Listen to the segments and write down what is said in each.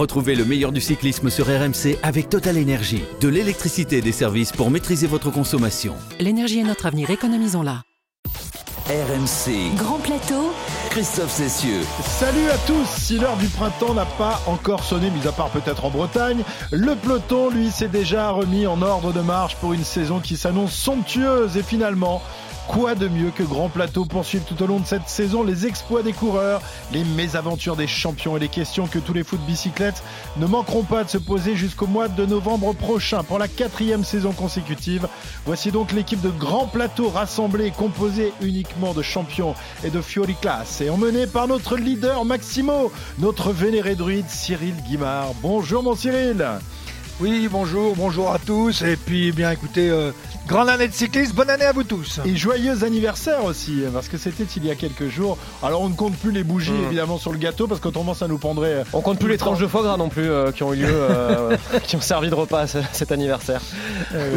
Retrouvez le meilleur du cyclisme sur RMC avec Total Énergie. De l'électricité et des services pour maîtriser votre consommation. L'énergie est notre avenir, économisons-la. RMC. Grand plateau. Christophe Cessieux. Salut à tous Si l'heure du printemps n'a pas encore sonné, mis à part peut-être en Bretagne, le peloton, lui, s'est déjà remis en ordre de marche pour une saison qui s'annonce somptueuse. Et finalement, Quoi de mieux que Grand Plateau poursuivre tout au long de cette saison les exploits des coureurs, les mésaventures des champions et les questions que tous les fous de bicyclette ne manqueront pas de se poser jusqu'au mois de novembre prochain pour la quatrième saison consécutive. Voici donc l'équipe de Grand Plateau rassemblée composée uniquement de champions et de Fiori Class et emmenée par notre leader Maximo, notre vénéré druide Cyril Guimard. Bonjour mon Cyril oui, bonjour, bonjour à tous. Et puis, eh bien écoutez, euh, Grande année de cycliste, bonne année à vous tous. Et joyeux anniversaire aussi, parce que c'était il y a quelques jours. Alors on ne compte plus les bougies mmh. évidemment sur le gâteau, parce qu'autrement ça nous prendrait. Euh, on compte plus les tranches de foie gras non plus euh, qui ont eu lieu, euh, qui ont servi de repas à cet anniversaire.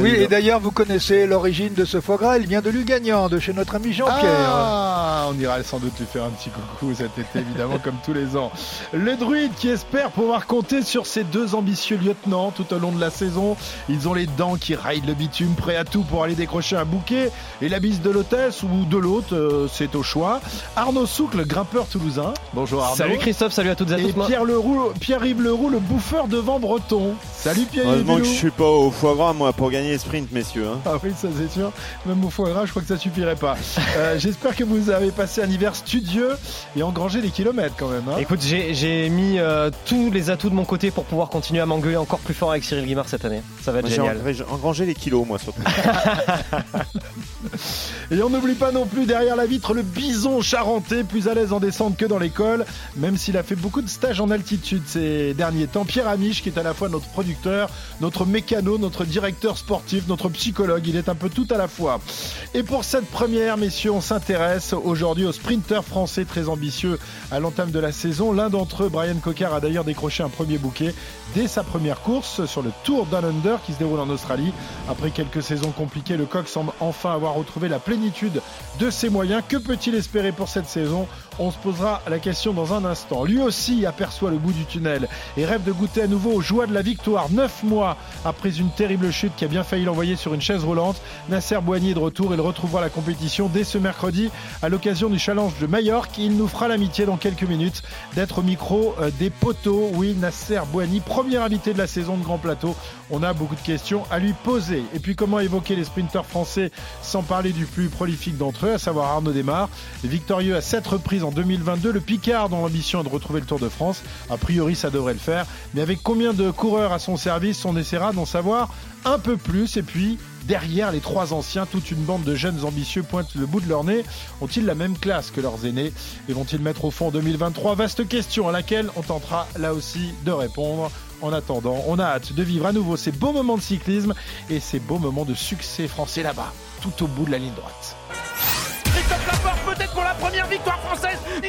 oui, et d'ailleurs vous connaissez l'origine de ce foie gras, il vient de Lugagnant, de chez notre ami Jean-Pierre. Ah, on ira sans doute lui faire un petit coucou cet été évidemment comme tous les ans. Le druide qui espère pouvoir compter sur ses deux ambitieux lieutenants tout au long de la saison. Ils ont les dents qui raillent le bitume, prêts à tout pour aller décrocher un bouquet et la bise de l'hôtesse ou de l'hôte, euh, c'est au choix. Arnaud Souk, le grimpeur toulousain. Bonjour Arnaud. Salut Christophe, salut à toutes et à tous. Et Pierre Leroux, Pierre-Yves Leroux, le bouffeur de vent breton. Salut Pierre-Yves. Heureusement que je suis pas au foie gras moi pour gagner les sprints messieurs. Hein. Ah oui ça c'est sûr. Même au foie gras je crois que ça suffirait pas. Euh, j'espère que vous avez passé un hiver studieux et engrangé des kilomètres quand même. Hein. Écoute j'ai mis euh, tous les atouts de mon côté pour pouvoir continuer à m'engueuler encore plus fort avec Cyril Guimard cette année. Ça va être génial. J'ai engrangé les kilos moi surtout. Et on n'oublie pas non plus derrière la vitre le bison charentais, plus à l'aise en descente que dans l'école, même s'il a fait beaucoup de stages en altitude ces derniers temps. Pierre Amiche, qui est à la fois notre producteur, notre mécano, notre directeur sportif, notre psychologue, il est un peu tout à la fois. Et pour cette première, messieurs, on s'intéresse aujourd'hui aux sprinteurs français très ambitieux à l'entame de la saison. L'un d'entre eux, Brian Cocard, a d'ailleurs décroché un premier bouquet dès sa première course sur le Tour Down Under qui se déroule en Australie. Après quelques saisons compliquées, le coq semble enfin avoir retrouvé la plénitude de ses moyens. Que peut-il espérer pour cette saison? On se posera la question dans un instant. Lui aussi aperçoit le bout du tunnel et rêve de goûter à nouveau aux joies de la victoire. Neuf mois après une terrible chute qui a bien failli l'envoyer sur une chaise roulante, Nasser Boigny est de retour. Il retrouvera la compétition dès ce mercredi à l'occasion du challenge de Majorque. Il nous fera l'amitié dans quelques minutes d'être au micro euh, des poteaux. Oui, Nasser Boigny, premier invité de la saison de Grand Plateau. On a beaucoup de questions à lui poser. Et puis comment évoquer les sprinteurs français sans parler du plus prolifique d'entre eux, à savoir Arnaud Desmar. Victorieux à 7 reprises en 2022, le Picard dont l'ambition est de retrouver le Tour de France. A priori, ça devrait le faire. Mais avec combien de coureurs à son service, on essaiera d'en savoir un peu plus. Et puis, derrière les trois anciens, toute une bande de jeunes ambitieux pointent le bout de leur nez. Ont-ils la même classe que leurs aînés? Et vont-ils mettre au fond en 2023 Vaste question à laquelle on tentera là aussi de répondre. En attendant, on a hâte de vivre à nouveau ces beaux moments de cyclisme et ces beaux moments de succès français là-bas, tout au bout de la ligne droite.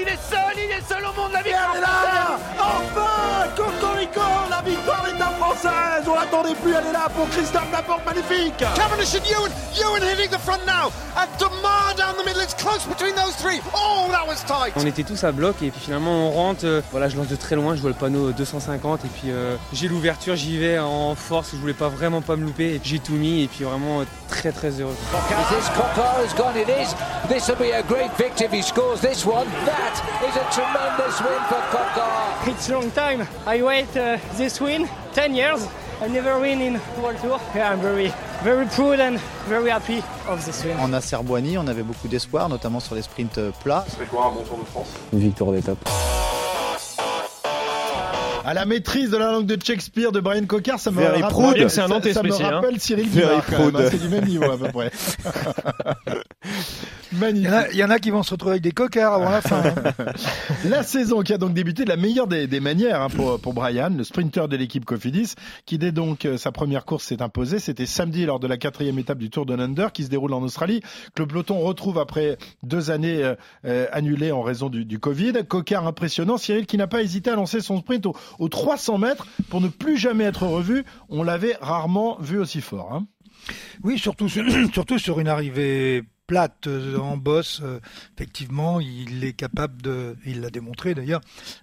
Il est seul, il est seul au monde, la victoire là. Enfin Cocorico, la victoire l'attendait plus, elle est là pour Christophe Laporte, magnifique Cavendish and Ewan, Ewan hitting the front now, and Demar down the middle, it's close between those three. Oh, that was tight On était tous à bloc et puis finalement on rentre, euh, voilà je lance de très loin, je vois le panneau 250 et puis euh, j'ai l'ouverture, j'y vais en force, je voulais pas vraiment pas me louper j'ai tout mis et puis vraiment euh, très très heureux. This will be a great victory if he scores this one. That is a tremendous win for Coquard. It's a long time. I wait uh, this win 10 years. I never win in World Tour. Yeah, I'm very, very proud and very happy of this win. En Nasser Boigny, on avait beaucoup d'espoir, notamment sur les sprints euh, plats. C'est quoi un bon Tour de France? Une victoire d'étape à la maîtrise de la langue de Shakespeare de Brian Cocard, ça me rappelle, ça, ça, ça me hein. rappelle Cyril Guimard, hein. c'est du même niveau à peu près. Magnifique. Il y, en a, qui vont se retrouver avec des cocards avant la fin. Hein. la saison qui a donc débuté de la meilleure des, des manières hein, pour, pour Brian, le sprinter de l'équipe Cofidis, qui dès donc euh, sa première course s'est imposée. C'était samedi lors de la quatrième étape du Tour de Under qui se déroule en Australie, que le peloton retrouve après deux années euh, euh, annulées en raison du, du Covid. Cocard impressionnant, Cyril qui n'a pas hésité à lancer son sprint aux, 300 mètres pour ne plus jamais être revu. On l'avait rarement vu aussi fort. Hein. Oui, surtout, surtout sur une arrivée plate euh, en bosse, euh, effectivement, il est capable de, il l'a démontré d'ailleurs,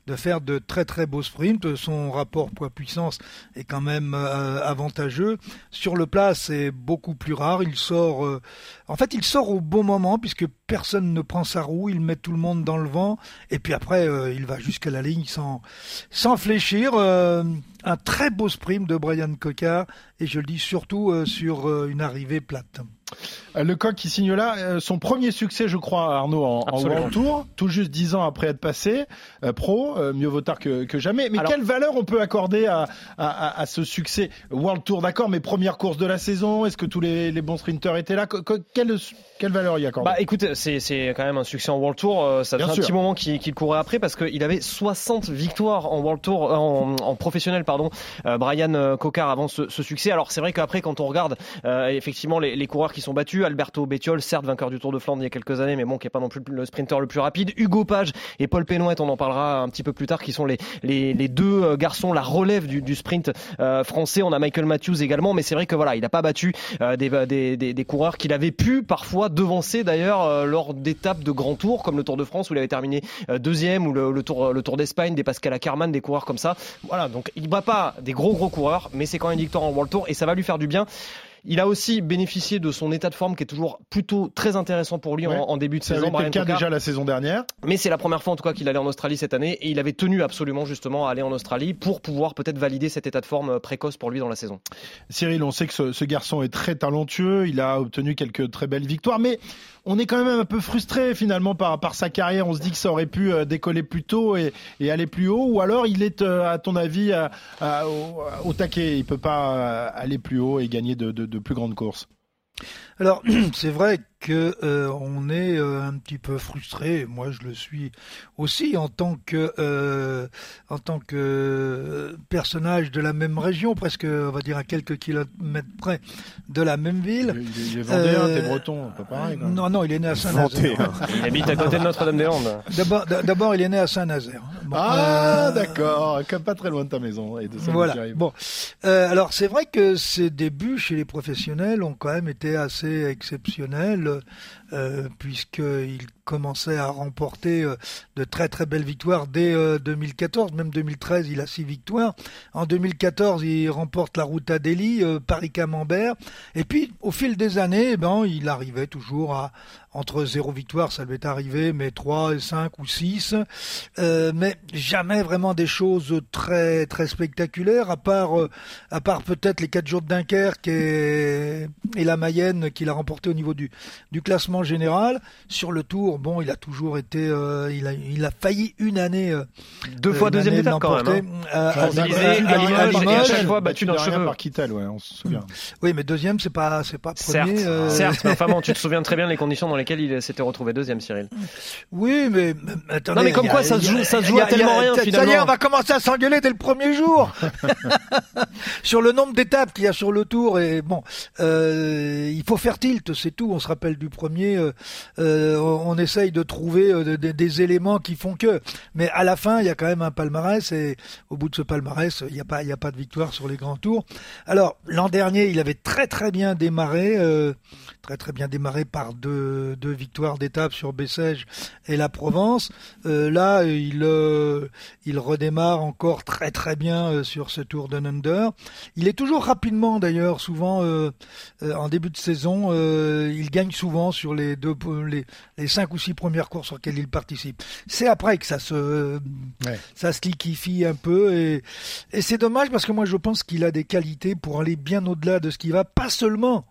de faire de très très beaux sprints. Son rapport poids-puissance est quand même euh, avantageux. Sur le plat, c'est beaucoup plus rare. Il sort, en fait, il sort au bon moment puisque personne ne prend sa roue. Il met tout le monde dans le vent et puis après, il va jusqu'à la ligne sans fléchir. Un très beau sprint de Brian Cocard et je le dis surtout euh, sur euh, une arrivée plate. Euh, Le coq qui signe là euh, son premier succès, je crois, Arnaud, en, en. World Tour, tout juste dix ans après être passé euh, pro, euh, mieux vaut tard que, que jamais. Mais Alors- quelle valeur on peut accorder à, à, à- à ce succès World Tour D'accord, mais première course de la saison, est-ce que tous les, les bons sprinteurs étaient là quelle, quelle valeur y accorde Bah écoute, c'est c'est quand même un succès en World Tour. euh, Ça fait un sûr. petit moment qu'il qu'il courait après parce qu'il avait 60 victoires en World Tour, euh, en, en professionnel pardon. euh, Brian euh, Cocard avant ce, ce succès. Alors c'est vrai qu'après quand on regarde euh, effectivement les, les coureurs qui sont battus, Alberto Bettiol, certes vainqueur du Tour de Flandre il y a quelques années, mais bon qui est pas non plus le sprinter le plus rapide. Hugo Page et Paul Pénouette, on en parlera un petit peu plus tard, qui sont les les, les deux euh, garçons la relève du, du sprint euh, français. On a Michael Matthews également, mais c'est vrai que voilà, il n'a pas battu euh, des, des, des, des coureurs qu'il avait pu parfois devancer d'ailleurs euh, lors d'étapes de grands tours comme le Tour de France où il avait terminé euh, deuxième ou le, le Tour le Tour d'Espagne, des Pascal Ackermann, des coureurs comme ça. Voilà, donc il pas des gros gros coureurs, mais c'est quand même une victoire en World Tour et ça va lui faire du bien. Il a aussi bénéficié de son état de forme qui est toujours plutôt très intéressant pour lui Ouais. en, en début de Ça saison. été le cas déjà la saison dernière. Mais c'est la première fois en tout cas qu'il allait en Australie cette année et il avait tenu absolument justement à aller en Australie pour pouvoir peut-être valider cet état de forme euh, précoce pour lui dans la saison. Cyril, on sait que ce, ce garçon est très talentueux, il a obtenu quelques très belles victoires, mais on est quand même un peu frustré finalement par, sa carrière. On se dit que ça aurait pu euh, décoller plus tôt et, aller plus haut, ou alors il est, euh, à ton avis, à- au, taquet. Il peut pas euh, aller plus haut et gagner de plus grandes courses. Alors, c'est vrai que euh, on est euh, un petit peu frustré. Moi, je le suis aussi en tant que euh, en tant que euh, personnage de la même région, presque, on va dire à quelques kilomètres près de la même ville. Il, il est vendéen, Euh, t'es breton, pas pareil. quoi. Non, non, il est né à Saint-Nazaire. Il habite à côté de Notre-Dame-des-Landes. D'abord, d'abord, il est né à Saint-Nazaire. Bon, Ah, euh, d'accord, comme pas très loin de ta maison et de Voilà. Bon, Euh, alors c'est vrai que ses débuts chez les professionnels ont quand même été assez exceptionnels, euh, puisqu'il commençait à remporter euh, de très très belles victoires dès euh, 2014, même 2013, il a six victoires. En 2014, il remporte la Route à Delhi, euh, Paris-Camembert, et puis au fil des années, eh ben il arrivait toujours à entre zéro victoire, ça lui est arrivé, mais trois, cinq ou six, euh, mais jamais vraiment des choses très très spectaculaires, à part euh, à part peut-être les quatre jours de Dunkerque et, et la Mayenne qu'il a remporté au niveau du du classement général. Sur le Tour, bon, il a toujours été, euh, il a il a failli une année euh, Deux fois une deuxième d'étape quand même. hein. euh, à- Champs-Élysées, à- à à- chaque fois battu d'un derrière cheveu. par Kittel, ouais, on se souvient. Oui, mais deuxième, c'est pas c'est pas Certes, premier. euh, certes, mais enfin bon, tu te souviens très bien les conditions dans lesquelles il s'était retrouvé deuxième, Cyril. Oui, mais, attendez, Non, mais comme a- quoi, ça se joue- ça se joue à tellement a- rien, Ça y est, finalement. on va commencer à s'engueuler dès le premier jour sur le nombre d'étapes qu'il y a sur le Tour. Et bon, euh, il faut faire tilt, c'est tout. On se rappelle du premier. euh, euh, on on essaye de trouver de- de- des éléments qui font que. Mais à la fin, il y a quand même un palmarès et au bout de ce palmarès, il n'y a pas, il y a pas de victoire sur les grands tours. Alors l'an dernier, il avait très très bien démarré, euh, très très bien démarré par deux, deux victoires d'étape sur Bessèges et la Provence. Euh, là, il euh, il redémarre encore très très bien euh, sur ce Tour d'un Under. Il est toujours rapidement d'ailleurs, souvent euh, euh, en début de saison, euh, il gagne souvent sur les deux les, les cinq ou six premières courses sur lesquelles il participe. C'est après que ça se Ouais. ça se liquifie un peu et, et c'est dommage parce que moi je pense qu'il a des qualités pour aller bien au-delà de ce qui va, pas seulement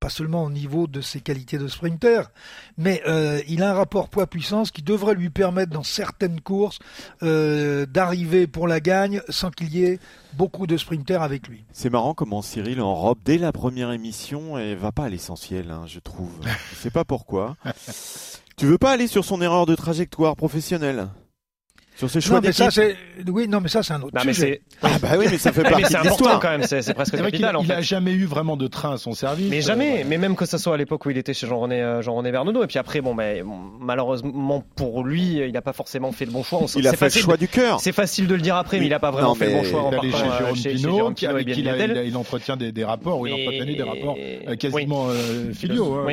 pas seulement au niveau de ses qualités de sprinter, mais euh, il a un rapport poids-puissance qui devrait lui permettre dans certaines courses euh, d'arriver pour la gagne sans qu'il y ait beaucoup de sprinters avec lui. C'est marrant comment Cyril enrobe dès la première émission et va pas à l'essentiel, hein, je trouve. Je sais pas pourquoi. tu veux pas aller sur son erreur de trajectoire professionnelle? Sur ses choix Non mais ça d'équipe c'est oui non mais ça c'est un autre Non, mais sujet. c'est. Ah bah oui, mais ça fait Mais partie c'est de important l'histoire. quand même, c'est c'est presque C'est vrai qu'il capital a, en il fait. a jamais eu vraiment de train à son service. Mais Euh, jamais, mais même que ça soit à l'époque où il était chez Jean-René euh, Jean-René Bernodeau. Et puis après, bon, ben, bon, malheureusement pour lui, il n'a pas forcément fait le bon choix. On Il a fait le choix du cœur. C'est facile de le dire après, mais il n'a pas vraiment Non, fait le bon mais choix en Il est allé chez euh, Jérôme chez- chez Pinault, Jérôme qui- Pinault et avec qui il, a- Viatel. il a- il entretient des, des rapports, ou il Et- entretenu des rapports oui. quasiment filiaux.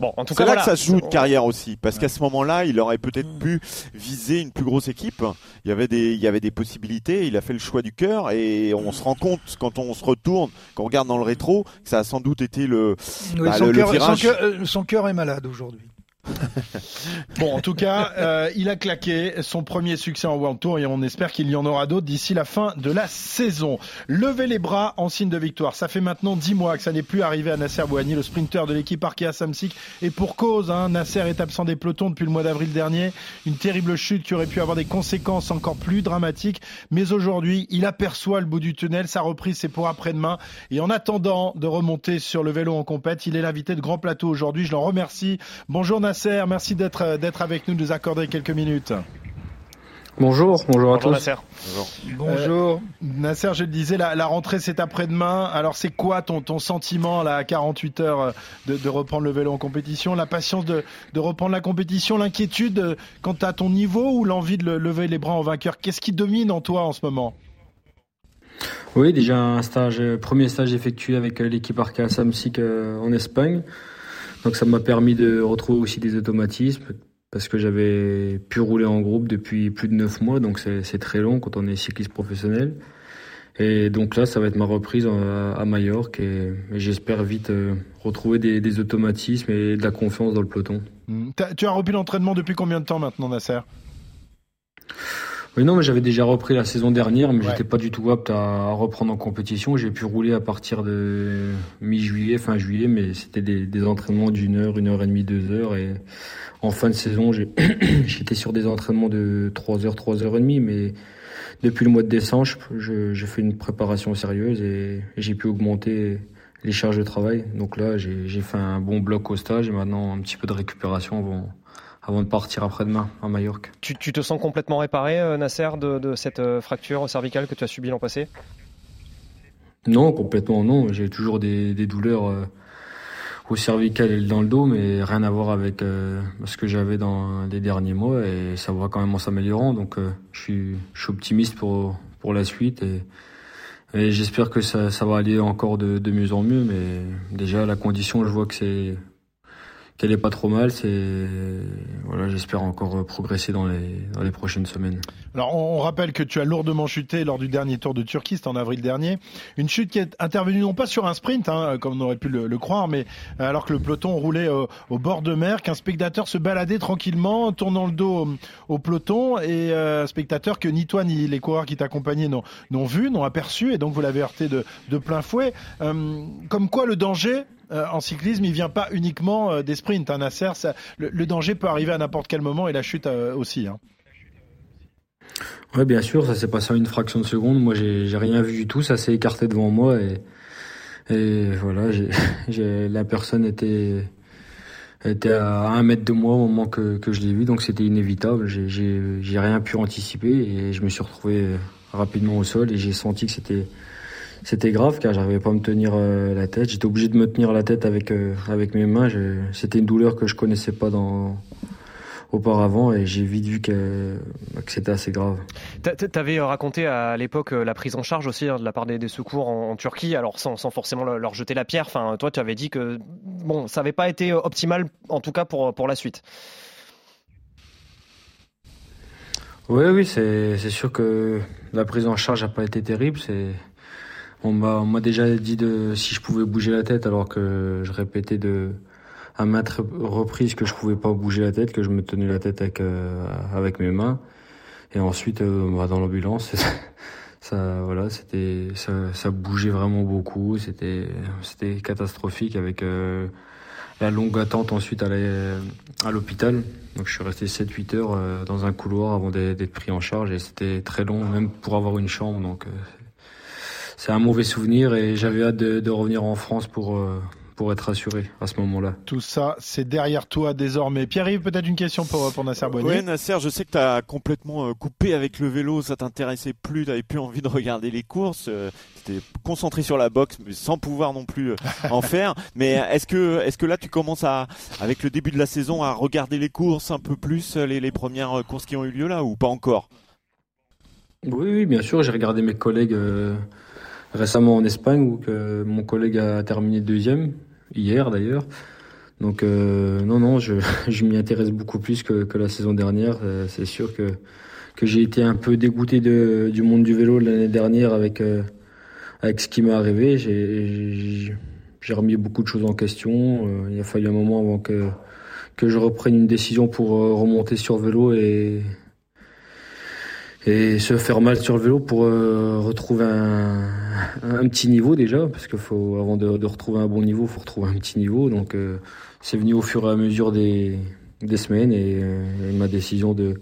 De- de- Bon, en tout C'est cas, là voilà. que ça se joue une carrière aussi, parce qu'à ce moment-là, il aurait peut-être pu viser une plus grosse équipe. Il y avait des, il y avait des possibilités. Il a fait le choix du cœur, et on se rend compte quand on se retourne, quand on regarde dans le rétro, que ça a sans doute été le, Oui, bah, son, le, son, cœur, euh, son cœur est malade aujourd'hui. Bon, en tout cas, euh, il a claqué son premier succès en World Tour et on espère qu'il y en aura d'autres d'ici la fin de la saison. Levez les bras en signe de victoire. Ça fait maintenant dix mois que ça n'est plus arrivé à Nasser Bouhanni, le sprinter de l'équipe Arkea Samsic. Et pour cause, hein, Nasser est absent des pelotons depuis le mois d'avril dernier. Une terrible chute qui aurait pu avoir des conséquences encore plus dramatiques. Mais aujourd'hui, il aperçoit le bout du tunnel. Sa reprise, c'est pour après-demain. Et en attendant de remonter sur le vélo en compète, il est l'invité de Grand Plateau aujourd'hui. Je l'en remercie. Bonjour Nasser, merci d'être d'être avec nous, de nous accorder quelques minutes. Bonjour, bonjour à Bonjour, tous. Nasser. Bonjour. Nasser, je le disais, la, la rentrée c'est après-demain. Alors c'est quoi ton, ton sentiment là, à 48 heures euh, de, de reprendre le vélo en compétition? La patience de, de reprendre la compétition, l'inquiétude euh, quant à ton niveau ou l'envie de le- lever les bras en vainqueur? Qu'est-ce qui domine en toi en ce moment? Oui, déjà un stage, euh, premier stage effectué avec euh, l'équipe Arca Samsic euh, en Espagne. Donc ça m'a permis de retrouver aussi des automatismes parce que j'avais pu rouler en groupe depuis plus de neuf mois, donc c'est très long quand on est cycliste professionnel. Et donc là, ça va être ma reprise à, à Majorque et, j'espère vite euh, retrouver des, automatismes et de la confiance dans le peloton. T'as- Tu as repris l'entraînement depuis combien de temps maintenant, Nasser? Oui, non, mais j'avais déjà repris la saison dernière, mais Ouais. j'étais pas du tout apte à, reprendre en compétition. J'ai pu rouler à partir de mi-juillet, fin juillet, mais c'était des, des entraînements d'une heure, une heure et demie, deux heures. Et en fin de saison, j'étais sur des entraînements de trois heures, trois heures et demie, mais depuis le mois de décembre, je- je- j'ai fait une préparation sérieuse et, et j'ai pu augmenter les charges de travail. Donc là, j'ai fait un bon bloc au stage et maintenant un petit peu de récupération avant, avant de partir après-demain à Majorque. Tu, tu te sens complètement réparé, euh, Nasser, de, de cette euh, fracture cervicale que tu as subie l'an passé? Non, complètement non. J'ai toujours des, des douleurs euh, au cervical et dans le dos, mais rien à voir avec euh, ce que j'avais dans les derniers mois et ça va quand même en s'améliorant. Donc euh, je, suis, je suis optimiste pour, pour la suite et, et j'espère que ça, ça va aller encore de, de mieux en mieux. Mais déjà la condition, je vois que c'est qu'elle est pas trop mal. C'est voilà, j'espère encore progresser dans les prochaines semaines. Alors, on, rappelle que tu as lourdement chuté lors du dernier Tour de Turquie, c'était en avril dernier. Une chute qui est intervenue non pas sur un sprint, hein, comme on aurait pu le, croire, mais euh, alors que le peloton roulait euh, au bord de mer, qu'un spectateur se baladait tranquillement, tournant le dos au, peloton, et euh, spectateur que ni toi ni les coureurs qui t'accompagnaient n'ont vu, n'ont aperçu, et donc vous l'avez heurté de, plein fouet. Euh, comme quoi le danger euh, en cyclisme, il vient pas uniquement euh, des sprints. Hein, Nasser, le, danger peut arriver à n'importe quel moment, et la chute euh, aussi. Hein. Ouais, bien sûr, ça s'est passé en une fraction de seconde. Moi, j'ai rien vu du tout. Ça s'est écarté devant moi et, voilà, la personne était à un mètre de moi au moment que, que je l'ai vu, donc c'était inévitable. J'ai rien pu anticiper et je me suis retrouvé rapidement au sol et j'ai senti que c'était c'était grave car j'arrivais pas à me tenir euh, la tête. J'étais obligé de me tenir la tête avec euh, avec mes mains. C'était une douleur que je connaissais pas dans auparavant et j'ai vite vu que, que c'était assez grave. Tu avais raconté à l'époque euh, la prise en charge aussi hein, de la part des, des secours en, en Turquie, alors sans, sans forcément leur, leur jeter la pierre. Enfin, toi, tu avais dit que bon, ça n'avait pas été euh, optimal, en tout cas pour, pour la suite. Oui, oui, c'est c'est sûr que la prise en charge n'a pas été terrible. C'est on m'a on m'a déjà dit de si je pouvais bouger la tête alors que je répétais de à maintes reprises que je pouvais pas bouger la tête, que je me tenais la tête avec euh, avec mes mains. Et ensuite, euh, bah, dans l'ambulance, ça voilà, c'était ça, ça bougeait vraiment beaucoup. C'était c'était catastrophique avec euh, la longue attente ensuite à l'hôpital. Donc je suis resté 7-8 heures euh, dans un couloir avant d'être d'être pris en charge et c'était très long, même pour avoir une chambre. Donc euh, c'est un mauvais souvenir et j'avais hâte de, de revenir en France pour, euh, pour être rassuré à ce moment-là. Tout ça, c'est derrière toi désormais. Pierre-Yves, peut-être une question pour, pour Nasser Boigny Ouais, Nasser, je sais que tu as complètement euh, coupé avec le vélo, ça t'intéressait plus, tu plus envie de regarder les courses, euh, tu étais concentré sur la boxe, mais sans pouvoir non plus en faire. Mais est-ce que, est-ce que là, tu commences à, avec le début de la saison, à regarder les courses un peu plus, les, les premières courses qui ont eu lieu là, ou pas encore? Oui, oui, bien sûr, j'ai regardé mes collègues euh, récemment en Espagne où que mon collègue a terminé deuxième, hier d'ailleurs. Donc non, non, je, je m'y intéresse beaucoup plus que, que la saison dernière. c'est sûr que que j'ai été un peu dégoûté de, du monde du vélo l'année dernière avec avec ce qui m'est arrivé. J'ai j'ai remis beaucoup de choses en question. Euh, il a fallu un moment avant que, que je reprenne une décision pour euh, remonter sur vélo et, et se faire mal sur le vélo pour euh, retrouver un, un, petit niveau déjà, parce que faut, avant de, de, retrouver un bon niveau, il faut retrouver un petit niveau. Donc c'est venu au fur et à mesure des, des semaines et, ma décision de,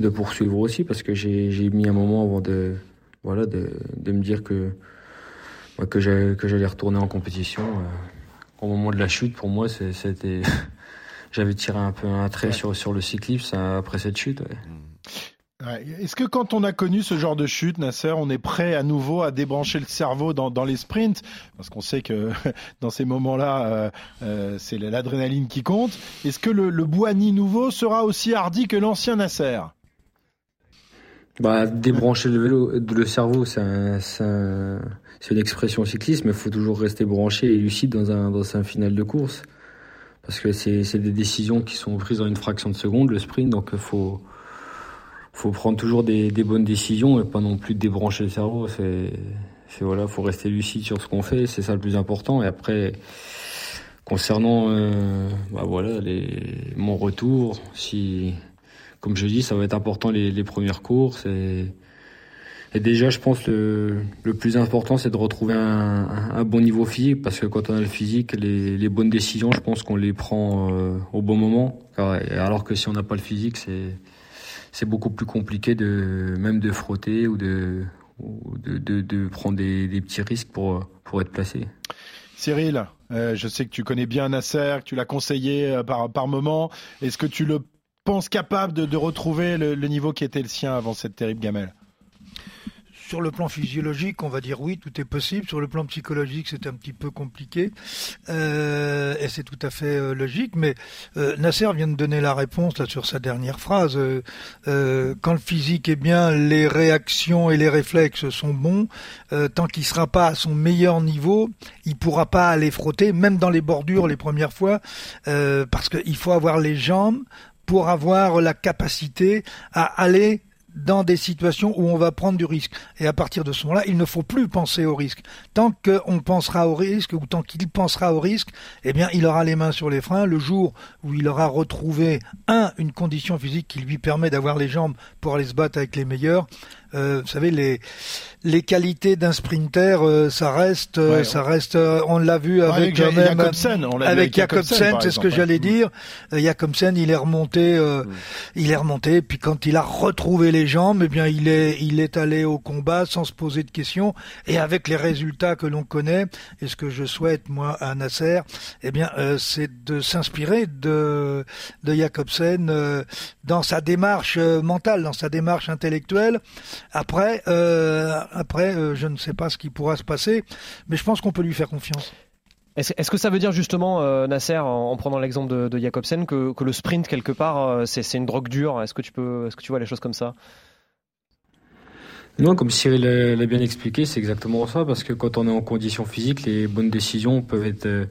de poursuivre aussi, parce que j'ai mis un moment avant de, voilà, de, de me dire que que j'allais retourner en compétition. Euh, au moment de la chute, pour moi, c'était j'avais tiré un peu un trait sur, sur le cyclisme après cette chute. Est-ce que quand on a connu ce genre de chute, Nasser, on est prêt à nouveau à débrancher le cerveau dans, les sprints? Parce qu'on sait que dans ces moments-là, euh, euh, c'est l'adrénaline qui compte. Est-ce que le, le nouveau sera aussi hardi que l'ancien Nasser? Bah, débrancher le vélo, le cerveau, c'est un, c'est une expression cycliste, mais il faut toujours rester branché et lucide dans un, dans un final de course. Parce que c'est des décisions qui sont prises en une fraction de seconde, le sprint, donc il faut, faut prendre toujours des, bonnes décisions et pas non plus débrancher le cerveau. C'est, voilà, faut rester lucide sur ce qu'on fait, c'est ça le plus important. Et après, concernant, euh, bah voilà, mon retour, si, comme je dis, ça va être important les, premières courses. Et, déjà, je pense que le, plus important, c'est de retrouver un, bon niveau physique, parce que quand on a le physique, les, les bonnes décisions, je pense qu'on les prend euh, au bon moment. Alors que si on n'a pas le physique, c'est c'est beaucoup plus compliqué de même de frotter ou de de, prendre des, petits risques pour pour être placé. Cyril, euh, je sais que tu connais bien Nasser, que tu l'as conseillé euh, par par moment. Est-ce que tu le pense capable de, retrouver le, niveau qui était le sien avant cette terrible gamelle? Sur le plan physiologique, on va dire oui, tout est possible. Sur le plan psychologique, c'est un petit peu compliqué. Euh, et c'est tout à fait euh, logique. Mais euh, Nasser vient de donner la réponse là sur sa dernière phrase. Quand le physique est bien, les réactions et les réflexes sont bons. tant qu'il sera pas à son meilleur niveau, il pourra pas aller frotter, même dans les bordures les premières fois, parce qu'il faut avoir les jambes pour avoir la capacité à aller dans des situations où on va prendre du risque. Et à partir de ce moment-là, il ne faut plus penser au risque. Tant qu'on pensera au risque ou tant qu'il pensera au risque, eh bien, il aura les mains sur les freins. Le jour où il aura retrouvé, un, une condition physique qui lui permet d'avoir les jambes pour aller se battre avec les meilleurs, euh, vous savez, les les qualités d'un sprinter, euh, ça reste, euh, ça reste. on l'a vu avec, avec même, Jacobsen, on avec Jacobsen, c'est ce que j'allais dire. Jacobsen, il est remonté, mm. il est remonté. Puis quand il a retrouvé les jambes, eh bien, il est, il est allé au combat sans se poser de questions et avec les résultats que l'on connaît. Et ce que je souhaite moi à Nasser, eh bien, c'est de s'inspirer de de Jacobsen dans sa démarche mentale, dans sa démarche intellectuelle. Après, euh, après, euh, je ne sais pas ce qui pourra se passer, mais je pense qu'on peut lui faire confiance. Est-ce que ça veut dire justement, euh, Nasser, en, prenant l'exemple de, de, Jacobsen, que, le sprint quelque part, c'est une drogue dure? Est-ce que tu peux, est-ce que tu vois les choses comme ça? Non, comme Cyril l'a bien expliqué, c'est exactement ça, parce que quand on est en condition physique, les bonnes décisions peuvent être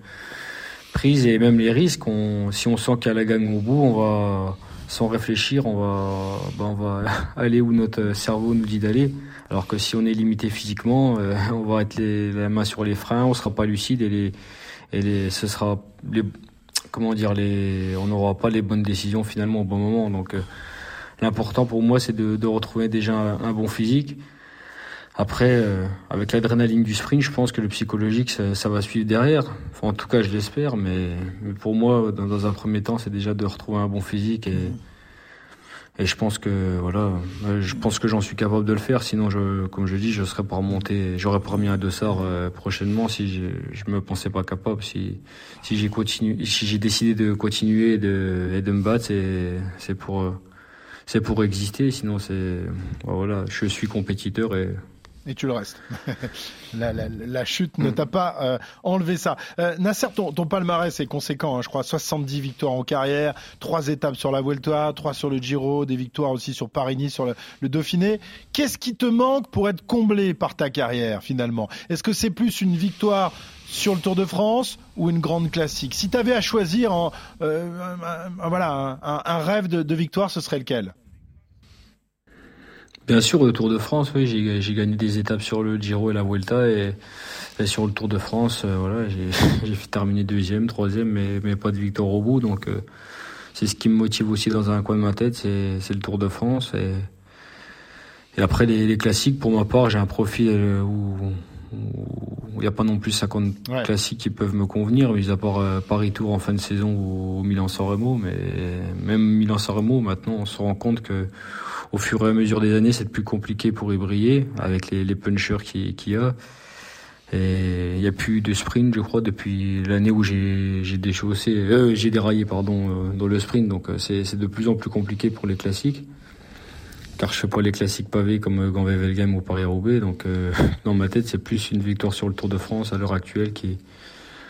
prises et même les risques, si on sent qu'il y a la gagne au bout, on va, sans réfléchir, on va, ben on va aller où notre cerveau nous dit d'aller. Alors que si on est limité physiquement, euh, on va être les, la main sur les freins, on sera pas lucide et les, et les, ce sera les, comment dire, les, on n'aura pas les bonnes décisions finalement au bon moment. Donc, euh, l'important pour moi, c'est de, de, retrouver déjà un, bon physique. Après, euh, avec l'adrénaline du sprint, je pense que le psychologique, ça, ça va suivre derrière. Enfin, en tout cas, je l'espère. Mais, mais, pour moi, dans, dans un premier temps, c'est déjà de retrouver un bon physique et, et je pense que voilà, je pense que j'en suis capable de le faire. Sinon, je, comme je dis, je serais pas remonté. J'aurais pas remis un dossard euh, prochainement si je, je me pensais pas capable. Si si j'ai continué, si j'ai décidé de continuer et de, et de me battre, c'est c'est pour c'est pour exister. Sinon, c'est voilà, je suis compétiteur et Et tu le restes. la, la, la, chute ne t'a pas euh, enlevé ça. Euh, Nasser, ton, ton, palmarès est conséquent, hein, je crois. 70 victoires en carrière, 3 étapes sur la Vuelta, 3 sur le Giro, des victoires aussi sur Paris-Nice, sur le, le Dauphiné. Qu'est-ce qui te manque pour être comblé par ta carrière finalement? Est-ce que c'est plus une victoire sur le Tour de France ou une grande classique? Si tu avais à choisir en, euh, voilà, un, un rêve de victoire, ce serait lequel? Bien sûr, le Tour de France, oui, j'ai gagné des étapes sur le Giro et la Vuelta et, et sur le Tour de France, euh, voilà, j'ai terminé deuxième, troisième, mais, mais pas de victoire au bout. Donc euh, c'est ce qui me motive aussi dans un coin de ma tête, c'est le Tour de France. Et, et après les, les, classiques, pour ma part, j'ai un profil euh, où il n'y a pas non plus 50 ouais. classiques qui peuvent me convenir, mis à part euh, Paris Tour en fin de saison ou, ou Milan-San Remo. Mais même Milan-San Remo, maintenant, on se rend compte que au fur et à mesure des années, c'est plus compliqué pour y briller avec les, punchers qu'il qui y a. Et il n'y a plus de sprint, je crois, depuis l'année où j'ai déchaussé, euh, j'ai déraillé, pardon, euh, dans le sprint. Donc euh, c'est de plus en plus compliqué pour les classiques. Car je fais pas les classiques pavés comme Gand-Wevelgem ou Paris-Roubaix. Donc euh, dans ma tête, c'est plus une victoire sur le Tour de France à l'heure actuelle qui,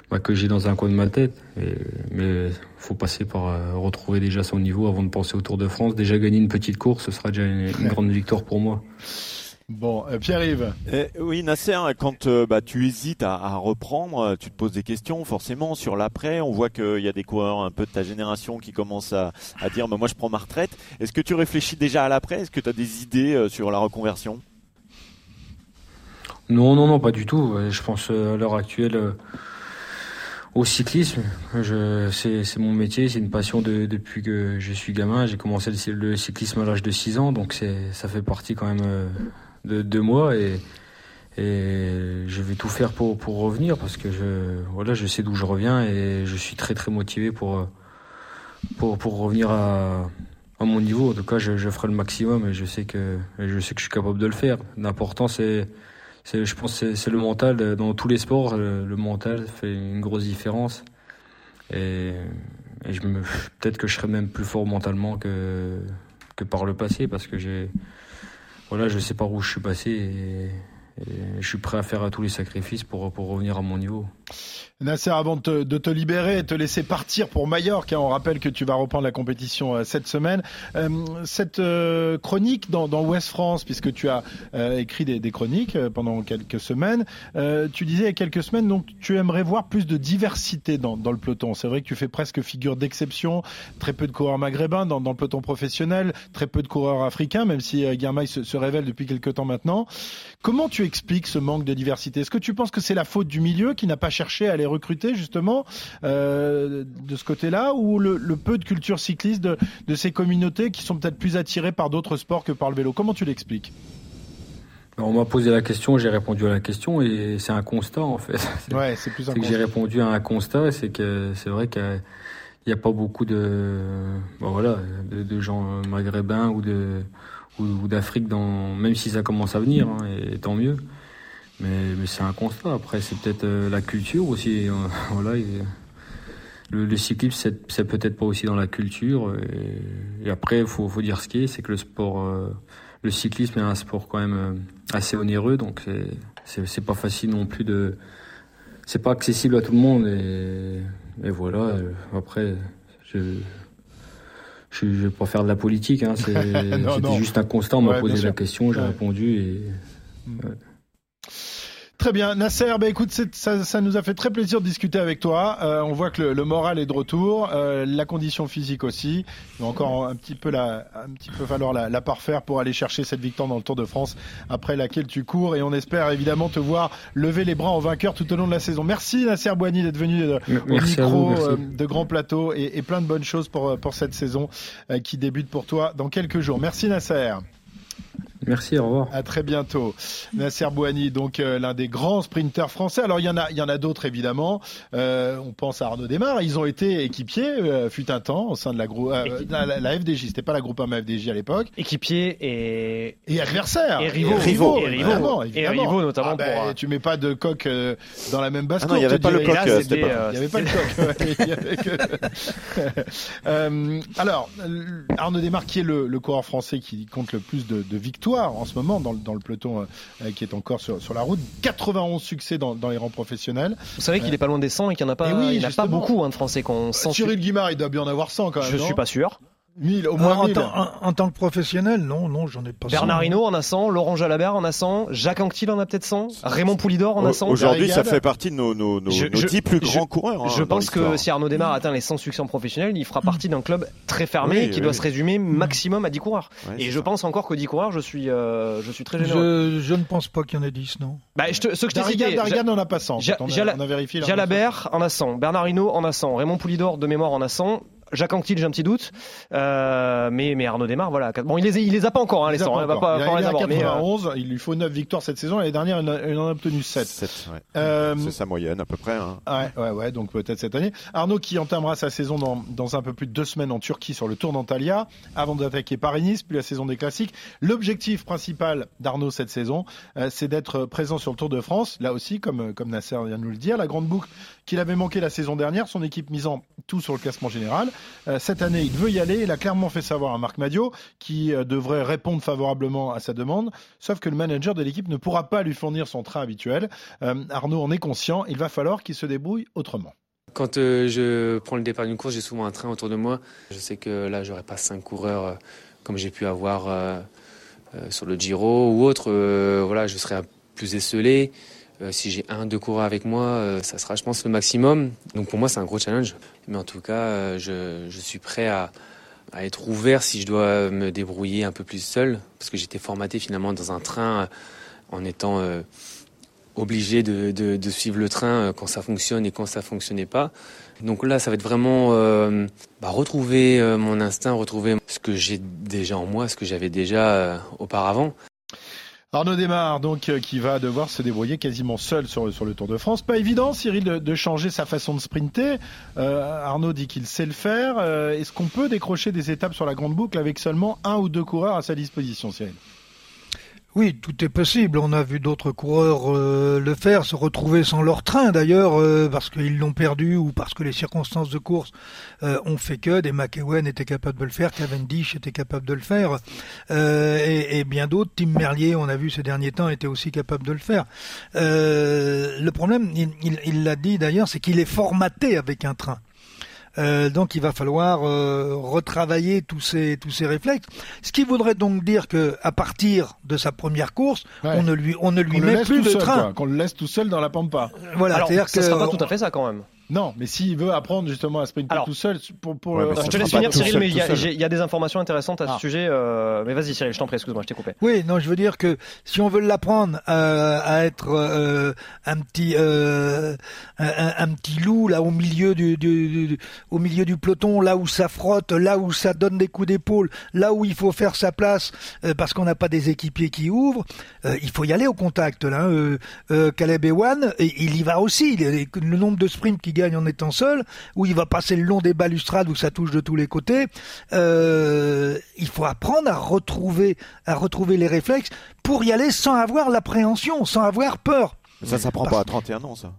bah, que j'ai dans un coin de ma tête. Et, mais faut passer par euh, retrouver déjà son niveau avant de penser au Tour de France. Déjà gagner une petite course, ce sera déjà une, une grande victoire pour moi. Bon, euh, Pierre-Yves. Eh, oui, Nasser, quand euh, bah, tu hésites à, à, reprendre, tu te poses des questions forcément sur l'après. On voit qu'il y a des coureurs un peu de ta génération qui commencent à, à dire bah, moi je prends ma retraite. Est-ce que tu réfléchis déjà à l'après? Est-ce que tu as des idées euh, sur la reconversion? Non, non, non, pas du tout. Je pense euh, à l'heure actuelle euh, au cyclisme. C'est mon métier, c'est une passion de, depuis que je suis gamin. J'ai commencé le, cyclisme à l'âge de 6 ans, donc ça fait partie quand même euh, de, moi et, je vais tout faire pour, revenir parce que je, je sais d'où je reviens et je suis très motivé pour, revenir à, mon niveau. En tout cas, je, je ferai le maximum et je sais que, je sais que je suis capable de le faire. L'important, c'est je pense que c'est le mental. Dans tous les sports, le, le, mental fait une grosse différence. Et, je me, peut-être que je serai même plus fort mentalement que, par le passé parce que j'ai, voilà, je sais par où je suis passé et, je suis prêt à faire tous les sacrifices pour, pour revenir à mon niveau. Nasser, avant de te, de te, libérer et te laisser partir pour Majorque, hein, on rappelle que tu vas reprendre la compétition euh, cette semaine. Euh, cette euh, chronique dans, dans Ouest France, puisque tu as euh, écrit des, des, chroniques euh, pendant quelques semaines, euh, tu disais il y a quelques semaines, donc tu aimerais voir plus de diversité dans, dans le peloton. C'est vrai que tu fais presque figure d'exception, très peu de coureurs maghrébins dans, dans, le peloton professionnel, très peu de coureurs africains, même si Guermail se, se révèle depuis quelques temps maintenant. Comment tu expliques ce manque de diversité? Est-ce que tu penses que c'est la faute du milieu qui n'a pas cherché à aller recruter justement euh, de ce côté-là ou le, le, peu de culture cycliste de, de ces communautés qui sont peut-être plus attirées par d'autres sports que par le vélo Comment tu l'expliques? On m'a posé la question, j'ai répondu à la question et c'est un constat en fait. Ouais, c'est plus un que j'ai répondu à un constat, c'est que c'est vrai qu'il n'y a pas beaucoup de, bon, voilà, de, de, gens maghrébins ou de ou, ou d'Afrique dans, même si ça commence à venir, hein, et tant mieux. Mais, mais c'est un constat. Après, c'est peut-être euh, la culture aussi. Euh, voilà. Le, le, cyclisme, c'est peut-être pas aussi dans la culture. Et, et après, il faut, faut, dire ce qui est, c'est que le sport, euh, le cyclisme est un sport quand même assez onéreux, donc c'est pas facile non plus de, c'est pas accessible à tout le monde. Et, et voilà. Après, je, je, je vais pas faire de la politique. Hein, C'était juste un constat. On m'a ouais, posé la question, j'ai ouais. répondu et. Mm. Ouais. Très bien, Nasser. Bah écoute, ça, ça, nous a fait très plaisir de discuter avec toi. Euh, on voit que le, le, moral est de retour, euh, la condition physique aussi. Il va encore un petit peu la, un petit peu falloir la, la, parfaire pour aller chercher cette victoire dans le Tour de France après laquelle tu cours. Et on espère évidemment te voir lever les bras en vainqueur tout au long de la saison. Merci Nasser Boigny d'être venu euh, au micro vous, euh, de Grand Plateau et, et, plein de bonnes choses pour pour cette saison euh, qui débute pour toi dans quelques jours. Merci Nasser. Merci, au revoir. À très bientôt. Nasser Bouhani, donc euh, l'un des grands sprinteurs français. Alors il y en a, il y en a d'autres évidemment. Euh, on pense à Arnaud Desmar. Ils ont été équipiers, euh, fut un temps au sein de la groupe, euh, la, la, la, FDJ. C'était pas la groupe FDJ à l'époque. Équipiers et et adversaires. Et rivaux. Et rivaux, et rivaux, évidemment, évidemment. Et rivaux notamment. Ah, ben, pour, tu mets pas de coq euh, dans la même basse ah non, il y avait pas le coq. Là, il y avait pas le coq. alors Arnaud Desmar qui est le, le coureur français qui compte le plus de, de victoires victoires en ce moment dans, le- dans le peloton euh, qui est encore sur, sur la route. 91 succès dans, dans les rangs professionnels. Vous savez qu'il est pas loin des 100 et qu'il n'y en a pas, oui, il a beaucoup hein, de Français ont 100 Cyril Guimard, il doit bien en avoir 100 quand même. Je suis pas sûr. 1000, au moins en, 1000. tant- en- en tant que professionnel, non, non, j'en ai pas. Bernard 100. Hinault en a 100, Laurent Jalabert en a 100, Jacques Anquetil en a peut-être 100, Raymond Poulidor en a 100. Aujourd'hui, ça fait partie de nos, nos, nos, Je- nos je- 10 plus je- grands coureurs. hein, Je pense que si Arnaud Démarre atteint les 100 succès en professionnel, il fera partie d'un club très fermé Oui, qui oui, doit oui. se résumer maximum à 10 coureurs. Et je ça. pense encore que 10 coureurs, je suis, euh, je suis très généreux. Je, je ne pense pas qu'il y en ait 10, non. Bah, je te- ceux que Ja- n'en a pas 100. Ja- on, a, Jala- on a vérifié. là, Jalabert en a 100, Bernard Hinault en a 100, Raymond Poulidor de mémoire en a 100. Jacques Anquetil, j'ai un petit doute, euh, mais mais Arnaud Démarre, voilà. Bon, il les il les a pas encore, hein, Il les les a 100, pas hein, il va encore. pas, Il a- pas il les avoir. mais, euh, 91, il lui faut 9 victoires cette saison. L'année dernière, il en a- a obtenu 7. Sept, ouais. Euh, C'est sa moyenne à peu près. hein. Ouais, ouais, ouais, donc peut-être cette année. Arnaud qui entamera sa saison dans, dans un peu plus de deux semaines en Turquie sur le Tour d'Antalya, avant d'attaquer Paris-Nice, puis la saison des classiques. L'objectif principal d'Arnaud cette saison, euh, c'est d'être présent sur le Tour de France. Là aussi, comme, comme Nasser vient de nous le dire, la grande boucle qu'il avait manqué la saison dernière, son équipe misant tout sur le classement général. Euh, cette année, il veut y aller. Il a clairement fait savoir à Marc Madio, qui euh, devrait répondre favorablement à sa demande. Sauf que le manager de l'équipe ne pourra pas lui fournir son train habituel. Euh, Arnaud en est conscient. Il va falloir qu'il se débrouille autrement. Quand je prends le départ d'une course, j'ai souvent un train autour de moi. Je sais que là, j'aurai pas cinq coureurs comme j'ai pu avoir sur le Giro ou autre. Voilà, je serai plus esselé. Euh, si j'ai un, deux coureurs avec moi, euh, ça sera, je pense, le maximum. Donc pour moi, c'est un gros challenge. Mais en tout cas, euh, je, suis prêt à, être ouvert si je dois me débrouiller un peu plus seul, parce que j'étais formaté finalement dans un train en étant obligé de, suivre le train quand ça fonctionne et quand ça fonctionnait pas. Donc là, ça va être vraiment bah, retrouver mon instinct, retrouver ce que j'ai déjà en moi, ce que j'avais déjà auparavant. Arnaud Desmar, donc, euh, qui va devoir se débrouiller quasiment seul sur, sur le Tour de France. Pas évident, Cyril, de, de changer sa façon de sprinter. Euh, Arnaud dit qu'il sait le faire. Euh, Est-ce qu'on peut décrocher des étapes sur la grande boucle avec seulement un ou deux coureurs à sa disposition, Cyril? Oui, tout est possible. On a vu d'autres coureurs euh, le faire, se retrouver sans leur train d'ailleurs, euh, parce qu'ils l'ont perdu ou parce que les circonstances de course euh, ont fait que. Des McEwen étaient capables de le faire, Cavendish était capable de le faire, et, bien d'autres. Tim Merlier, on a vu ces derniers temps, était aussi capable de le faire. Le problème, il l'a dit d'ailleurs, c'est qu'il est formaté avec un train. Euh, donc il va falloir euh, retravailler tous ces tous ces réflexes. Ce qui voudrait donc dire que à partir de sa première course, Ouais. on ne lui on ne lui met plus de seul, train. Qu'on le laisse tout seul dans la pampa. Voilà, Alors, c'est-à-dire ça que sera pas tout à fait ça quand même. Non, mais s'il veut apprendre justement à sprinter Alors, tout seul, pour, pour Ouais, le- ça Je te laisse finir Cyril, seul, mais il y, a- y des informations intéressantes à Ah. ce sujet. euh, Mais vas-y Cyril, je t'en prie, excuse-moi, je t'ai coupé. Oui, non, je veux dire que si on veut l'apprendre euh, à être euh, un petit euh, un, petit loup là au milieu du, du- du- au milieu du peloton, là où ça frotte, là où ça donne des coups d'épaule, là où il faut faire sa place euh, parce qu'on n'a pas des équipiers qui ouvrent, euh, il faut y aller au contact là. hein. Euh, euh, Caleb Ewan, et il y va aussi. Le nombre de sprints qu'il gagne en étant seul, où il va passer le long des balustrades où ça touche de tous les côtés. Euh, il faut apprendre à retrouver, à retrouver les réflexes pour y aller sans avoir l'appréhension, sans avoir peur. Mais ça, ça prend Parce- pas à 31 ans, ça.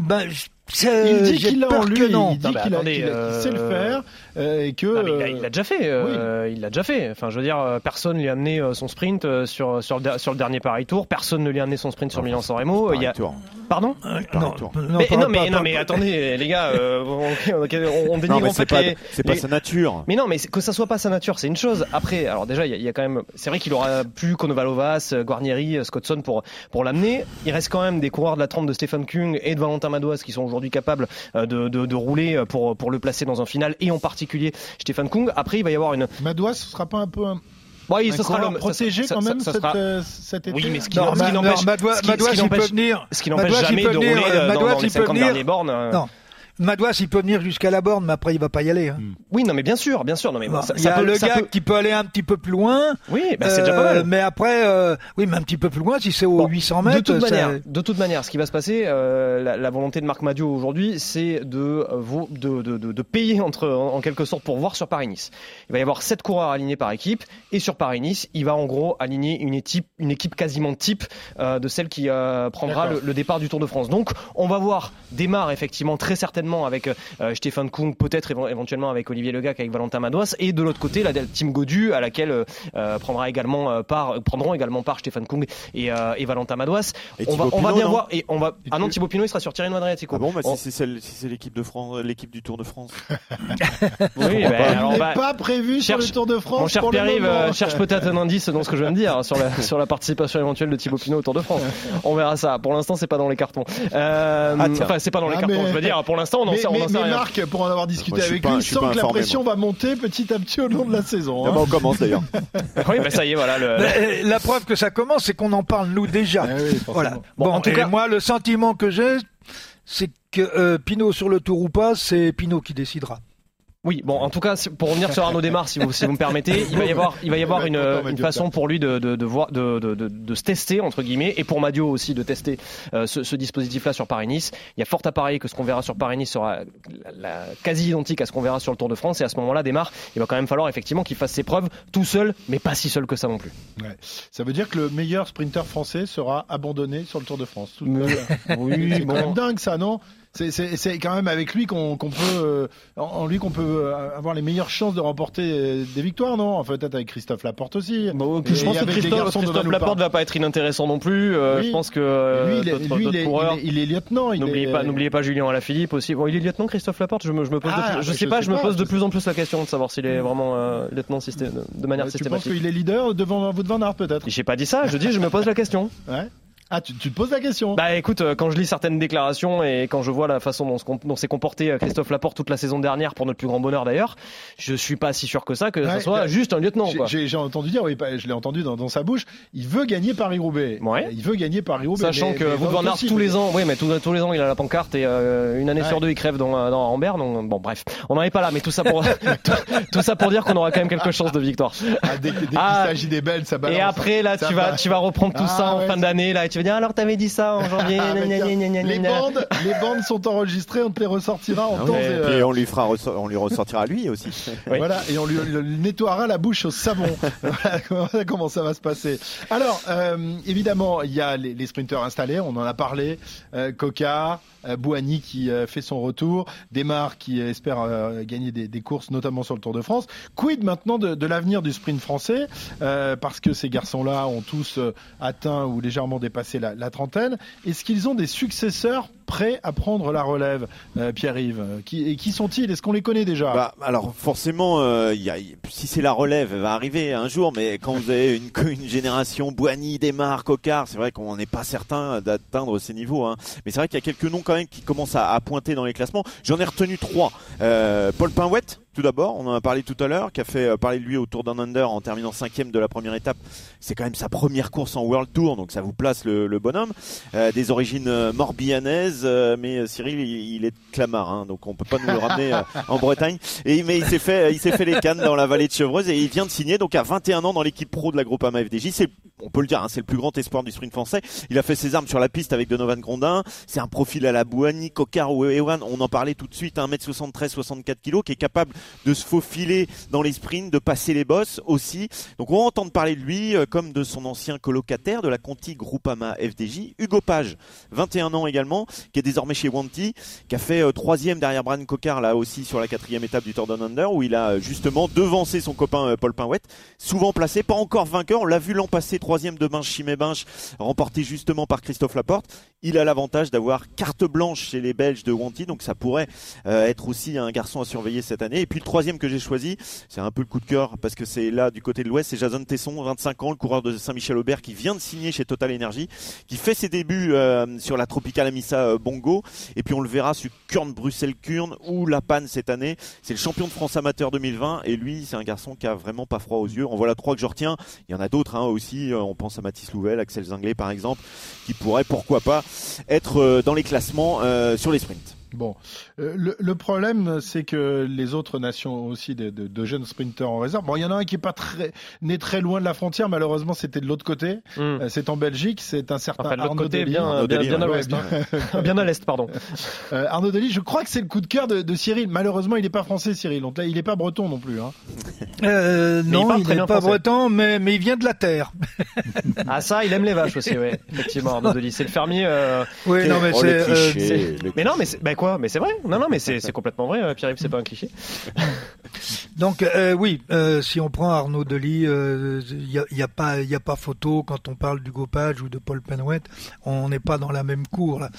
Ben, je- c'est- Il dit qu'il peur en lui, non. il dit qu'il a- a- sait le euh, faire euh, et que. Non, mais il l'a- déjà fait. euh, Il l'a déjà fait. Enfin, je veux dire, personne lui a amené son sprint sur sur le, der- sur le dernier Paris Tour. Personne ne lui a amené son sprint sur Milan-San Remo. Il y a... Pardon Euh, non, mais, pas- non, pas- mais, non, pas- mais attendez, les gars, euh, on, on, on dénigre Non, mais en c'est fait pas, les- c'est pas les- sa nature. Mais non, mais que ça soit pas sa nature, c'est une chose. Après, alors déjà, il y, a- il y a quand même, c'est vrai qu'il aura pu Konovalovas, euh, Guarnieri, euh, Scottson pour pour l'amener. Il reste quand même des coureurs de la trempe de Stephen Kung et de Valentin Madouas qui sont aujourd'hui capables euh, de, de, de rouler euh, pour pour le placer dans un final et en particulier Stephen Kung. Après, il va y avoir une. Madouas, ce sera pas un peu un, oui, un ce sera l'homme protégé quand ça- même ça cet, euh, cet été Oui, mais ce qui, Non, ce qui il jamais de rouler dans, les il peut 50 venir. derniers bornes. euh. Non. Madouas, il peut venir jusqu'à la borne, mais après, il va pas y aller. hein. Oui, non, mais bien sûr, bien sûr. Non, mais bon, ça, il y ça a peut, le ça gars peut- qui peut aller un petit peu plus loin. Oui, bah, c'est déjà pas Euh, mal. Mais après, euh, oui, mais un petit peu plus loin, si c'est aux Bon, 800 mètres. De toute, manière, de toute manière, ce qui va se passer, euh, la, la volonté de Marc Madio aujourd'hui, c'est de, vous- de, de, de, payer entre, en, en quelque sorte pour voir sur Paris-Nice. Il va y avoir sept coureurs alignés par équipe, et sur Paris-Nice, il va en gros aligner une équipe, une équipe quasiment type euh, de celle qui prendra le, départ du Tour de France. Donc, on va voir Desmar effectivement très certainement certainement avec euh, Stéphane Kung, peut-être éventuellement avec Olivier Legac, avec Valentin Madouas, et de l'autre côté la team Godu à laquelle euh, prendra également part, prendront également part Stéphane Kung et, et Valentin Madouas. on va, on va bien voir. Et on va. Ah non, Thibaut Pinot il sera sur Tirreno Adriatico. Ah bon, bah si c'est l'équipe de France, l'équipe du Tour de France. oui, bah, alors, bah, pas prévu sur le Tour de France. Mon cher Pierre-Yves, cherche peut-être un indice dans ce que je viens de dire sur la, sur la participation éventuelle de Thibaut Pinot au Tour de France. On verra ça. Pour l'instant, c'est pas dans les cartons. Euh, ah, enfin, c'est pas dans les ah, cartons. Je veux dire, pour l'instant, on en sait, on mais, en sait mais Marc, pour en avoir discuté avec lui, sent que la pression va monter petit à petit au long de la saison. Hein. on commence d'ailleurs. oui, bah ça y est, voilà. Le... La, la preuve que ça commence, c'est qu'on en parle nous déjà. Eh voilà. Bon, en tout cas, moi, le sentiment que j'ai, c'est que euh, Pinot sur le tour ou pas, c'est Pinot qui décidera. Oui, bon, en tout cas, pour revenir sur Arnaud Desmar, si vous, si vous me permettez, il va y avoir, il va y avoir une, une façon pour lui de, de, de, voir, de, de, de, se tester, entre guillemets, et pour Madio aussi de tester euh, ce, ce dispositif-là sur Paris-Nice. Il y a fort à parier que ce qu'on verra sur Paris-Nice sera la, quasi identique à ce qu'on verra sur le Tour de France, et à ce moment-là, Desmar, il va quand même falloir effectivement qu'il fasse ses preuves tout seul, mais pas si seul que ça non plus. Ouais. Ça veut dire que le meilleur sprinter français sera abandonné sur le Tour de France. oui, c'est quand même dingue ça, non? C'est quand même avec lui qu'on peut, euh, en lui qu'on peut euh, avoir les meilleures chances de remporter euh, des victoires, non? Peut-être avec Christophe Laporte aussi. Bah, je pense que Christophe, Christophe Laporte va pas être inintéressant non plus. Je pense que lui, il, est, lui il, est, il, est, lieutenant. N'oubliez pas, n'oubliez pas Julien Alaphilippe aussi. Bon, il est lieutenant Christophe Laporte? Je me, je me pose, ah, je sais pas, je me pose de plus en plus la question de savoir s'il est vraiment lieutenant de manière systématique. Tu penses qu'il est leader devant vous Van Aert peut-être? J'ai pas dit ça. Je dis, je me pose la question. Ouais. Ah, tu, tu, te poses la question Bah écoute, euh, quand je lis certaines déclarations et quand je vois la façon dont, s'est comporté euh, Christophe Laporte toute la saison dernière, pour notre plus grand bonheur d'ailleurs, je suis pas si sûr que ça que ce soit juste un lieutenant. J'ai entendu dire, oui, je l'ai entendu dans, dans, sa bouche, il veut gagner Paris-Roubaix. Ouais. Il veut gagner Paris-Roubaix. Sachant que vous Van Aert tous les ans, oui, mais tous, tous, les ans il a la pancarte et euh, une année sur deux il crève dans, dans Amber. Donc bon, bref, on n'en est pas là, mais tout ça pour tout, ça pour dire qu'on aura quand même quelques chances de victoire. Ah, dès, dès ah, qu'il s'agit des belles, ça balance. Et après là, tu vas tu vas reprendre tout ah, ça en fin d'année là, et tu vas dire alors t'avais dit ça en janvier. Ah, les, bandes, les bandes sont enregistrées, on te les ressortira en temps et, et on lui fera, on lui ressortira lui aussi. Voilà, et on lui, nettoiera la bouche au savon. voilà comment ça va se passer. Alors, euh, évidemment, il y a les, les, sprinteurs installés, on en a parlé. Euh, Coca, euh, Bouhani qui euh, fait son retour, Desmar qui espère euh, gagner des, des, courses, notamment sur le Tour de France. Quid maintenant de, de l'avenir du sprint français? Parce que ces garçons-là ont tous atteint ou légèrement dépassé la, la trentaine. Est-ce qu'ils ont des successeurs prêts à prendre la relève, Pierre-Yves qui, Et qui sont-ils Est-ce qu'on les connaît déjà bah, Alors forcément, a, si c'est la relève, elle va arriver un jour, mais quand vous avez une, génération Bouhani, Desmar, Cocard, c'est vrai qu'on n'est pas certain d'atteindre ces niveaux. Hein. Mais c'est vrai qu'il y a quelques noms qui commence à, pointer dans les classements. J'en ai retenu trois. Euh, Paul Pinouette, tout d'abord, on en a parlé tout à l'heure, qui a fait euh, parler de lui au Tour d'un Under en terminant cinquième de la première étape. C'est quand même sa première course en World Tour, donc ça vous place le, bonhomme. Euh, des origines euh, morbihanaises, mais Cyril, il, est de Clamart, hein, donc on peut pas nous le ramener en Bretagne. Et mais il s'est fait, il s'est fait les cannes dans la vallée de Chevreuse et il vient de signer donc à 21 ans dans l'équipe pro de la Groupama FDJ. C'est, on peut le dire, hein, c'est le plus grand espoir du sprint français. Il a fait ses armes sur la piste avec Donovan Grondin. C'est un profil à la Bouani, Cocard ou Ewan. On en parlait tout de suite, 1m73, 64 kg, qui est capable de se faufiler dans les sprints, de passer les bosses aussi. Donc on va entendre parler de lui euh, comme de son ancien colocataire de la Conti Groupama FDJ, Hugo Page, 21 ans également, qui est désormais chez Wanty, qui a fait euh, troisième derrière Brian Cocard là aussi sur la quatrième étape du Tour Under où il a euh, justement devancé son copain Paul Pinouette, souvent placé, pas encore vainqueur. On l'a vu l'an passé, troisième de Binche Chimé Binche, remporté justement par Christophe Laporte. Il a l'avantage d'avoir carte blanche chez les Belges de Wanty, donc ça pourrait être aussi un garçon à surveiller cette année. Et puis le troisième que j'ai choisi, c'est un peu le coup de cœur parce que c'est là du côté de l'Ouest, c'est Jason Tesson, 25 ans, le coureur de Saint-Michel-Aubert qui vient de signer chez Total Energy, qui fait ses débuts euh, sur la Tropical Amissa euh, Bongo et puis on le verra sur Kurn Bruxelles Kurn ou La Panne cette année. C'est le champion de France amateur 2020 et lui, c'est un garçon qui a vraiment pas froid aux yeux. En voilà trois que je retiens. Il y en a d'autres hein, aussi. Euh, on pense à Mathis Louvel, Axel Zinglet par exemple, qui pourraient pourquoi pas être dans les classements sur les sprints. Bon, euh, le, le, problème, c'est que les autres nations ont aussi de, de, de, jeunes sprinteurs en réserve. Bon, il y en a un qui est pas très né très loin de la frontière. Malheureusement, c'était de l'autre côté. Hmm. Euh, c'est en Belgique. C'est un certain enfin, Arnaud côté, bien, bien, bien, à l'ouest, hein. bien à l'est, pardon. Euh, Arnaud Dely, je crois que c'est le coup de cœur de, de Cyril. Malheureusement, il n'est pas français, Cyril. Donc là, il n'est pas breton non plus. Hein. Euh, non, il n'est pas breton, mais, mais il vient de la terre. ah ça, il aime les vaches aussi, ouais. Effectivement, Arnaud Dely, c'est le fermier. Oui, non, mais oh, c'est. Euh, mais non, mais bah, quoi Mais c'est vrai. Non, non, mais c'est complètement vrai. euh, Pierre-Yves, c'est pas un cliché. Donc euh, oui, euh, si on prend Arnaud Delis, il n'y a, y a pas y a pas photo quand on parle du Page ou de Paul Penouette. On n'est pas dans la même cour, là,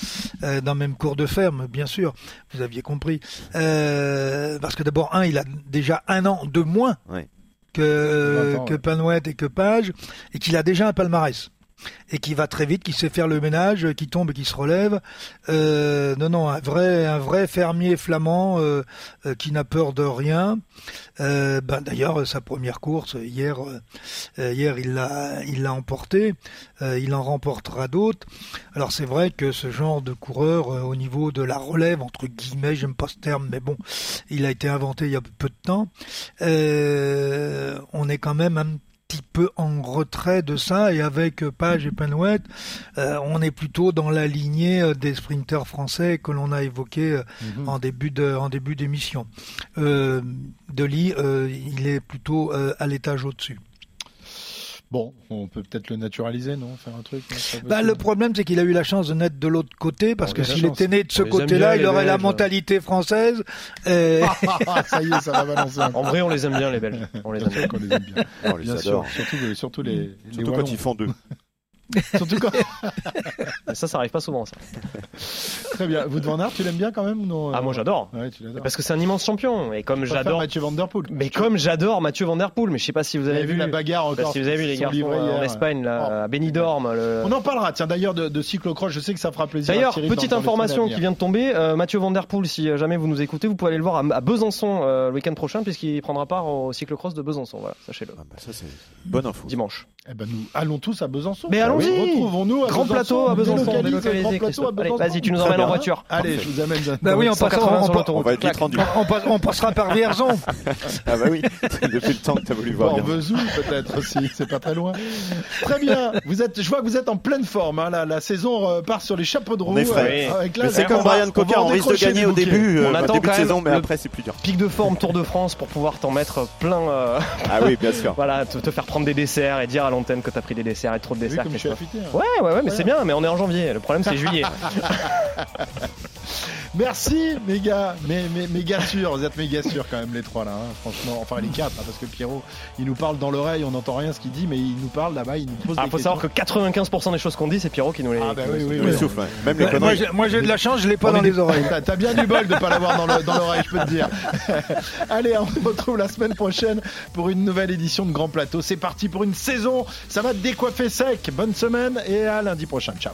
euh, dans le même cours de ferme, bien sûr. Vous aviez compris. Euh, parce que d'abord un, il a déjà un an de moins que 20 ans, que ouais. Penouette et que Page, et qu'il a déjà un palmarès et qui va très vite, qui sait faire le ménage, qui tombe et qui se relève. Euh, non, non, un vrai, un vrai fermier flamand euh, euh, qui n'a peur de rien. Ben d'ailleurs, sa première course hier, hier il l'a, il l'a emporté. Il en remportera d'autres. Alors c'est vrai que ce genre de coureur au niveau de la relève entre guillemets, j'aime pas ce terme, mais bon, il a été inventé il y a peu de temps. On est quand même un petit peu en retrait de ça et avec euh, Page et Penouette, euh, on est plutôt dans la lignée euh, des sprinteurs français que l'on a évoqué Mhm. en début de en début d'émission. Euh, Deli, euh, il est plutôt à l'étage au-dessus. Bon, on peut peut-être le naturaliser, non Faire un truc non Bah, le problème, c'est qu'il a eu la chance de naître de l'autre côté, parce On que s'il était né de ce côté-là, il aurait la mentalité française. Et... Ça y est, ça va balancer. En vrai, on les aime bien, les Belges. On les aime bien. sûr qu'on les aime bien. On les Bien adore. sûr, surtout, les- surtout les, Surtout quand ils font deux. Surtout quand... Mais Ça, ça arrive pas souvent, ça. Très bien. Vous Van Aert, tu l'aimes bien quand même non Ah, moi, j'adore. Ouais. Parce que c'est un immense champion. Et comme j'adore. Mathieu Van Der Poel. Mais comme j'adore Mathieu Van Der Poel, mais je sais pas si vous Vous avez avez vu la bagarre Bah, encore si vous avez vu les garçons euh, en. Espagne, là, à Benidorm. le- On en parlera, tiens, d'ailleurs, de, de cyclocross. Je sais que ça fera plaisir. D'ailleurs, petite information qui vient de tomber, euh, Mathieu Van Der Poel, si euh, jamais vous nous écoutez, vous pouvez aller le voir à, à Besançon euh, le week-end prochain, puisqu'il prendra part au cyclocross de Besançon. Voilà, sachez-le. Ah bah ça c'est bonne info. Dimanche. Eh ben, nous allons tous à Besançon. Mais allons-y Retrouvons-nous à Grand Besançon. plateau à Besançon, grand plateau à. Allez, Besançon. vas-y, tu nous emmènes en voiture. Allez, je vous amène. Bah oui, on, 180 passera, on, sur pa- l'autoroute. On va être vite rendu. on passe- on passera par Vierzon. Ah bah oui, depuis le temps que t'as voulu voir. Bien. Vesoul peut-être aussi, c'est pas très loin. Très bien, vous êtes, je vois que vous êtes en pleine forme. hein, La, la saison euh, part sur les chapeaux de roue. On est frais. euh, c'est comme Brian on Coca, en on risque de gagner au début, euh, On attend début de quand même saison, mais après c'est plus dur. Pic de forme Tour de France pour pouvoir t'en mettre plein. Ah oui, bien sûr. voilà, te, faire prendre des desserts et dire à l'antenne que t'as pris des desserts et trop de vu desserts. comme je suis Christophe. affûté, hein. Ouais, ouais, ouais, mais c'est bien, mais on est en janvier. Le problème, c'est juillet. Merci, méga, mais, mais, méga sûr, vous êtes méga sûr quand même les trois là, hein, franchement, enfin les quatre, hein, parce que Pierrot, il nous parle dans l'oreille, on n'entend rien ce qu'il dit, mais il nous parle là-bas, il nous pose Ah, des faut questions. savoir que 95% des choses qu'on dit, c'est Pierrot qui nous les. Ah bah oui, oui, oui. souffle, ouais. même les Ouais, moi, j'ai- moi, j'ai de la chance, je l'ai pas On dans les oreilles. T'as- T'as bien du bol de pas l'avoir dans le- dans l'oreille, je peux te dire. Allez, on se retrouve la semaine prochaine pour une nouvelle édition de Grand Plateau. C'est parti pour une saison, ça va décoiffer sec. Bonne semaine et à lundi prochain. Ciao.